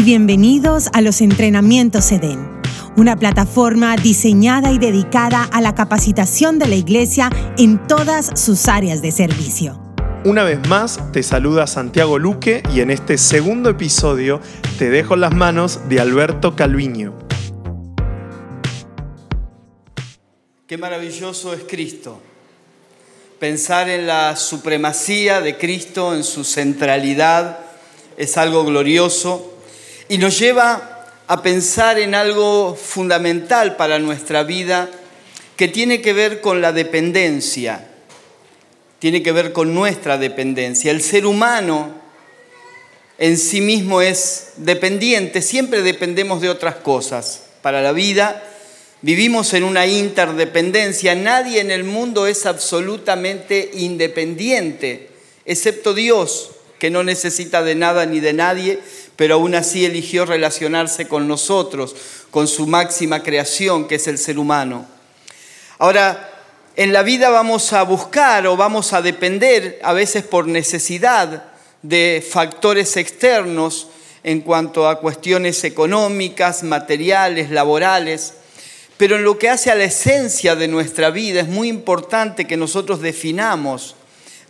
y bienvenidos a los entrenamientos EDEN, una plataforma diseñada y dedicada a la capacitación de la iglesia en todas sus áreas de servicio. Una vez más te saluda Santiago Luque y en este segundo episodio te dejo las manos de Alberto Calviño. Qué maravilloso es Cristo. Pensar en la supremacía de Cristo, en su centralidad, es algo glorioso y nos lleva a pensar en algo fundamental para nuestra vida que tiene que ver con la dependencia, tiene que ver con nuestra dependencia. El ser humano en sí mismo es dependiente, siempre dependemos de otras cosas. Para la vida vivimos en una interdependencia, nadie en el mundo es absolutamente independiente, excepto Dios que no necesita de nada ni de nadie, pero aún así eligió relacionarse con nosotros, con su máxima creación, que es el ser humano. Ahora, en la vida vamos a buscar o vamos a depender, a veces por necesidad, de factores externos en cuanto a cuestiones económicas, materiales, laborales. Pero en lo que hace a la esencia de nuestra vida es muy importante que nosotros definamos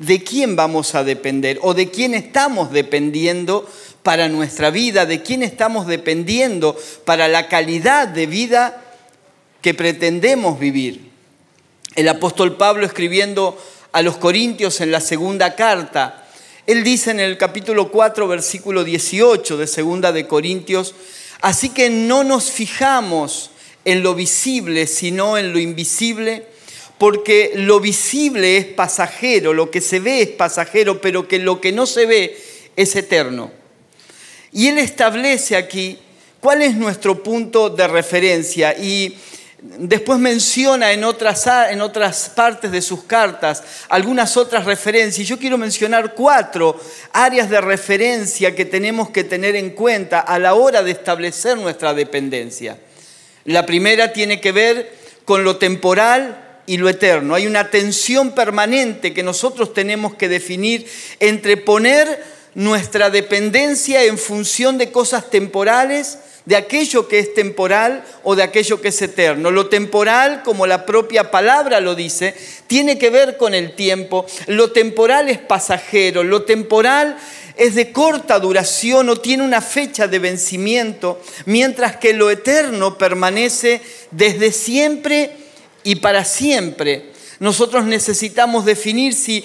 de quién vamos a depender o de quién estamos dependiendo para nuestra vida, de quién estamos dependiendo para la calidad de vida que pretendemos vivir. El apóstol Pablo escribiendo a los Corintios en la segunda carta, él dice en el capítulo 4, versículo 18 de segunda de Corintios, así que no nos fijamos en lo visible, sino en lo invisible porque lo visible es pasajero, lo que se ve es pasajero, pero que lo que no se ve es eterno. Y él establece aquí cuál es nuestro punto de referencia y después menciona en otras, en otras partes de sus cartas algunas otras referencias. Yo quiero mencionar cuatro áreas de referencia que tenemos que tener en cuenta a la hora de establecer nuestra dependencia. La primera tiene que ver con lo temporal, y lo eterno. Hay una tensión permanente que nosotros tenemos que definir entre poner nuestra dependencia en función de cosas temporales, de aquello que es temporal o de aquello que es eterno. Lo temporal, como la propia palabra lo dice, tiene que ver con el tiempo. Lo temporal es pasajero, lo temporal es de corta duración o tiene una fecha de vencimiento, mientras que lo eterno permanece desde siempre y para siempre. Nosotros necesitamos definir si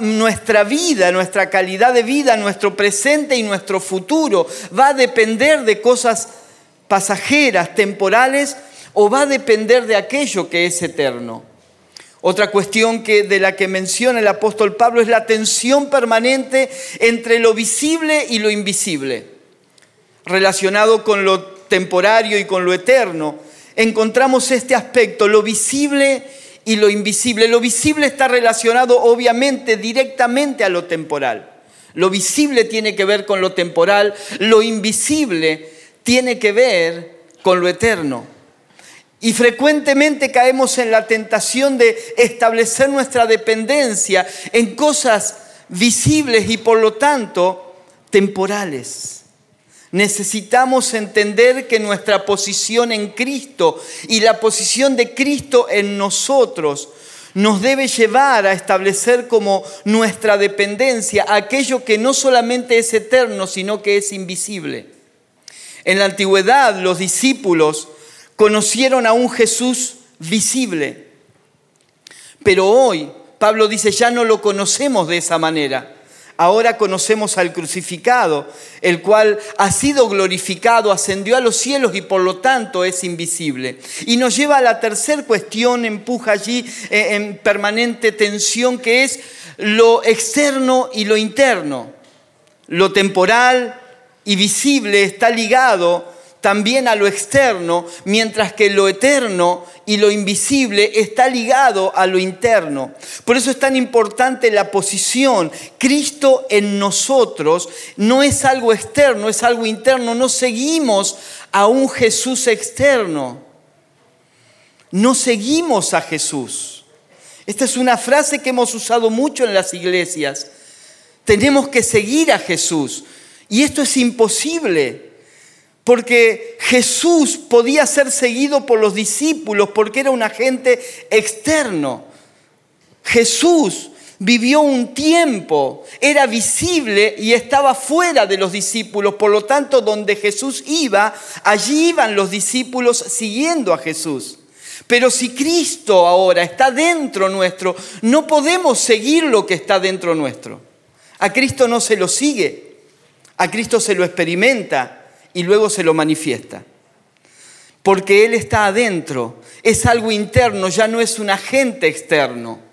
nuestra vida, nuestra calidad de vida, nuestro presente y nuestro futuro va a depender de cosas pasajeras, temporales, o va a depender de aquello que es eterno. Otra cuestión que, de la que menciona el apóstol Pablo es la tensión permanente entre lo visible y lo invisible, relacionado con lo temporario y con lo eterno encontramos este aspecto, lo visible y lo invisible. Lo visible está relacionado obviamente directamente a lo temporal. Lo visible tiene que ver con lo temporal, lo invisible tiene que ver con lo eterno. Y frecuentemente caemos en la tentación de establecer nuestra dependencia en cosas visibles y por lo tanto temporales. Necesitamos entender que nuestra posición en Cristo y la posición de Cristo en nosotros nos debe llevar a establecer como nuestra dependencia aquello que no solamente es eterno, sino que es invisible. En la antigüedad los discípulos conocieron a un Jesús visible, pero hoy Pablo dice, ya no lo conocemos de esa manera Ahora conocemos al crucificado, el cual ha sido glorificado, ascendió a los cielos y por lo tanto es invisible. Y nos lleva a la tercera cuestión, empuja allí eh, en permanente tensión, que es lo externo y lo interno. Lo temporal y visible está ligado también a lo externo, mientras que lo eterno y lo invisible está ligado a lo interno. Por eso es tan importante la posición. Cristo en nosotros no es algo externo, es algo interno. No seguimos a un Jesús externo. No seguimos a Jesús. Esta es una frase que hemos usado mucho en las iglesias. Tenemos que seguir a Jesús. Y esto es imposible porque Jesús podía ser seguido por los discípulos porque era un agente externo. Jesús vivió un tiempo, era visible y estaba fuera de los discípulos, por lo tanto donde Jesús iba, allí iban los discípulos siguiendo a Jesús. Pero si Cristo ahora está dentro nuestro, no podemos seguir lo que está dentro nuestro. A Cristo no se lo sigue, a Cristo se lo experimenta y luego se lo manifiesta. Porque Él está adentro, es algo interno, ya no es un agente externo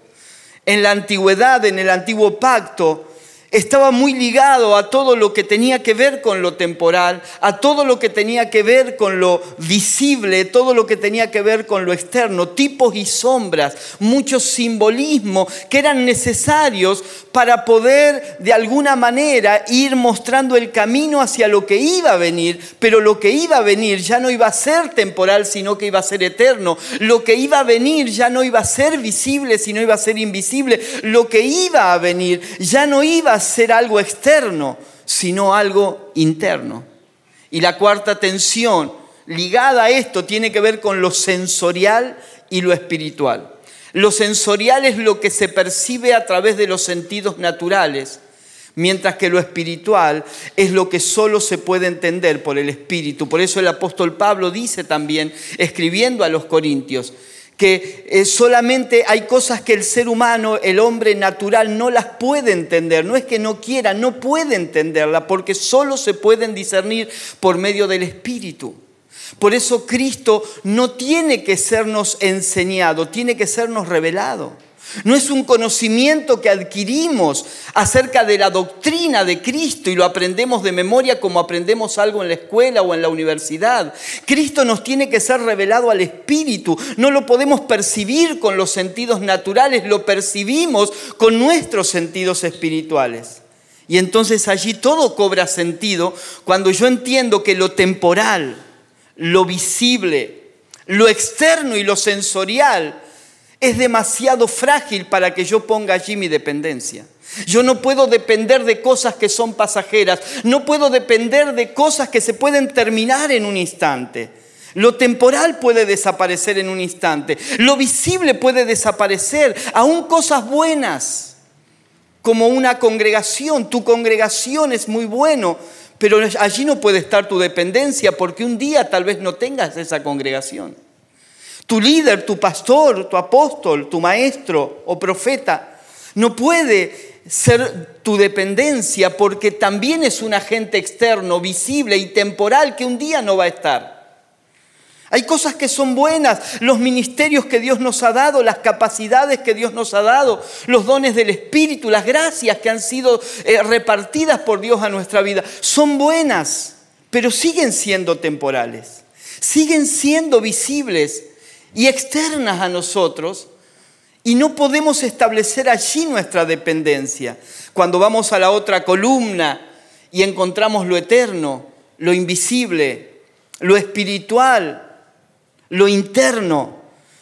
en la antigüedad, en el antiguo pacto, estaba muy ligado a todo lo que tenía que ver con lo temporal, a todo lo que tenía que ver con lo visible, todo lo que tenía que ver con lo externo, tipos y sombras, muchos simbolismos que eran necesarios para poder de alguna manera ir mostrando el camino hacia lo que iba a venir, pero lo que iba a venir ya no iba a ser temporal, sino que iba a ser eterno. Lo que iba a venir ya no iba a ser visible, sino iba a ser invisible. Lo que iba a venir ya no iba a ser algo externo, sino algo interno. Y la cuarta tensión ligada a esto tiene que ver con lo sensorial y lo espiritual. Lo sensorial es lo que se percibe a través de los sentidos naturales, mientras que lo espiritual es lo que solo se puede entender por el espíritu. Por eso el apóstol Pablo dice también, escribiendo a los Corintios, que eh, solamente hay cosas que el ser humano, el hombre natural, no las puede entender. No es que no quiera, no puede entenderla, porque solo se pueden discernir por medio del Espíritu. Por eso Cristo no tiene que sernos enseñado, tiene que sernos revelado. No es un conocimiento que adquirimos acerca de la doctrina de Cristo y lo aprendemos de memoria como aprendemos algo en la escuela o en la universidad. Cristo nos tiene que ser revelado al Espíritu. No lo podemos percibir con los sentidos naturales, lo percibimos con nuestros sentidos espirituales. Y entonces allí todo cobra sentido cuando yo entiendo que lo temporal, lo visible, lo externo y lo sensorial es demasiado frágil para que yo ponga allí mi dependencia. Yo no puedo depender de cosas que son pasajeras, no puedo depender de cosas que se pueden terminar en un instante. Lo temporal puede desaparecer en un instante, lo visible puede desaparecer, aún cosas buenas, como una congregación. Tu congregación es muy bueno, pero allí no puede estar tu dependencia porque un día tal vez no tengas esa congregación. Tu líder, tu pastor, tu apóstol, tu maestro o profeta no puede ser tu dependencia porque también es un agente externo, visible y temporal que un día no va a estar. Hay cosas que son buenas, los ministerios que Dios nos ha dado, las capacidades que Dios nos ha dado, los dones del Espíritu, las gracias que han sido eh, repartidas por Dios a nuestra vida, son buenas, pero siguen siendo temporales, siguen siendo visibles y externas a nosotros y no podemos establecer allí nuestra dependencia. Cuando vamos a la otra columna y encontramos lo eterno, lo invisible, lo espiritual, lo interno,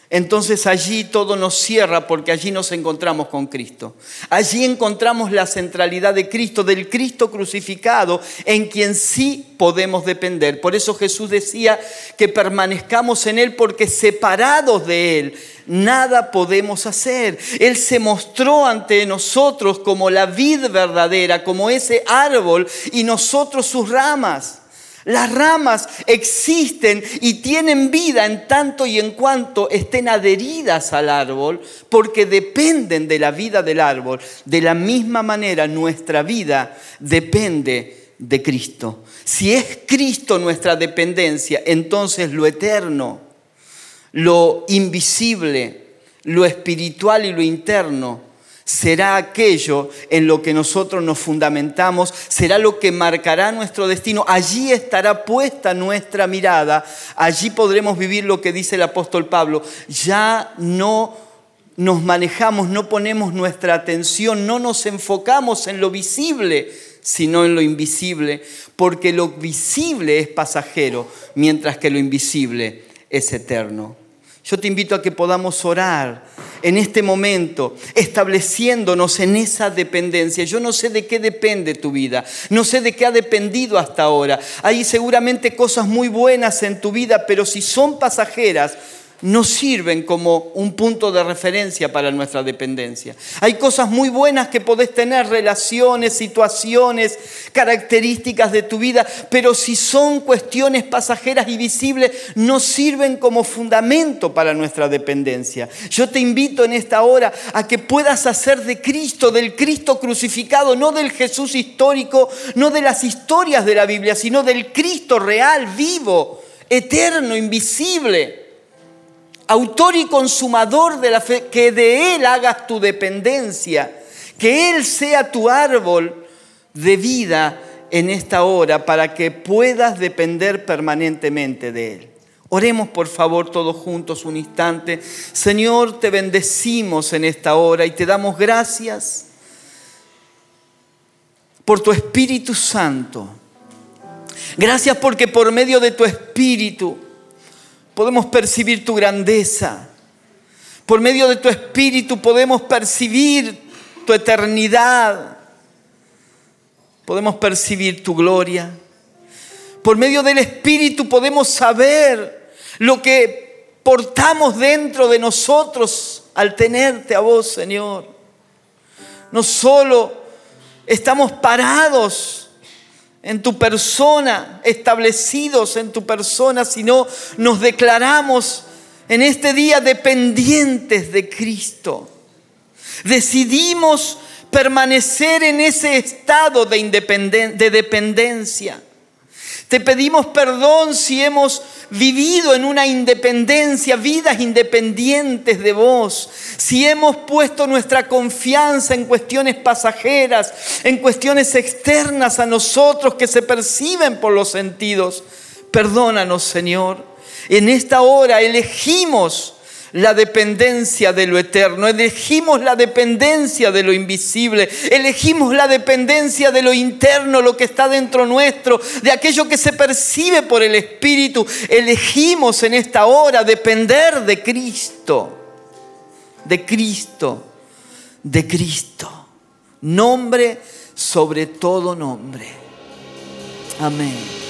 entonces allí todo nos cierra porque allí nos encontramos con Cristo. Allí encontramos la centralidad de Cristo, del Cristo crucificado, en quien sí podemos depender. Por eso Jesús decía que permanezcamos en Él porque separados de Él nada podemos hacer. Él se mostró ante nosotros como la vid verdadera, como ese árbol y nosotros sus ramas. Las ramas existen y tienen vida en tanto y en cuanto estén adheridas al árbol, porque dependen de la vida del árbol. De la misma manera nuestra vida depende de Cristo. Si es Cristo nuestra dependencia, entonces lo eterno, lo invisible, lo espiritual y lo interno será aquello en lo que nosotros nos fundamentamos, será lo que marcará nuestro destino. Allí estará puesta nuestra mirada, allí podremos vivir lo que dice el apóstol Pablo. Ya no nos manejamos, no ponemos nuestra atención, no nos enfocamos en lo visible, sino en lo invisible, porque lo visible es pasajero, mientras que lo invisible es eterno. Yo te invito a que podamos orar en este momento, estableciéndonos en esa dependencia. Yo no sé de qué depende tu vida, no sé de qué ha dependido hasta ahora. Hay seguramente cosas muy buenas en tu vida, pero si son pasajeras, no sirven como un punto de referencia para nuestra dependencia. Hay cosas muy buenas que podés tener, relaciones, situaciones, características de tu vida, pero si son cuestiones pasajeras y visibles, no sirven como fundamento para nuestra dependencia. Yo te invito en esta hora a que puedas hacer de Cristo, del Cristo crucificado, no del Jesús histórico, no de las historias de la Biblia, sino del Cristo real, vivo, eterno, invisible autor y consumador de la fe, que de Él hagas tu dependencia, que Él sea tu árbol de vida en esta hora para que puedas depender permanentemente de Él. Oremos por favor todos juntos un instante. Señor, te bendecimos en esta hora y te damos gracias por tu Espíritu Santo. Gracias porque por medio de tu Espíritu podemos percibir tu grandeza. Por medio de tu espíritu podemos percibir tu eternidad. Podemos percibir tu gloria. Por medio del espíritu podemos saber lo que portamos dentro de nosotros al tenerte a vos, Señor. No solo estamos parados en tu persona, establecidos en tu persona, sino nos declaramos en este día dependientes de Cristo. Decidimos permanecer en ese estado de, de dependencia. Te pedimos perdón si hemos vivido en una independencia, vidas independientes de vos, si hemos puesto nuestra confianza en cuestiones pasajeras, en cuestiones externas a nosotros que se perciben por los sentidos. Perdónanos, Señor. En esta hora elegimos la dependencia de lo eterno, elegimos la dependencia de lo invisible, elegimos la dependencia de lo interno, lo que está dentro nuestro, de aquello que se percibe por el Espíritu. Elegimos en esta hora depender de Cristo, de Cristo, de Cristo. Nombre sobre todo nombre. Amén.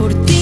por ti.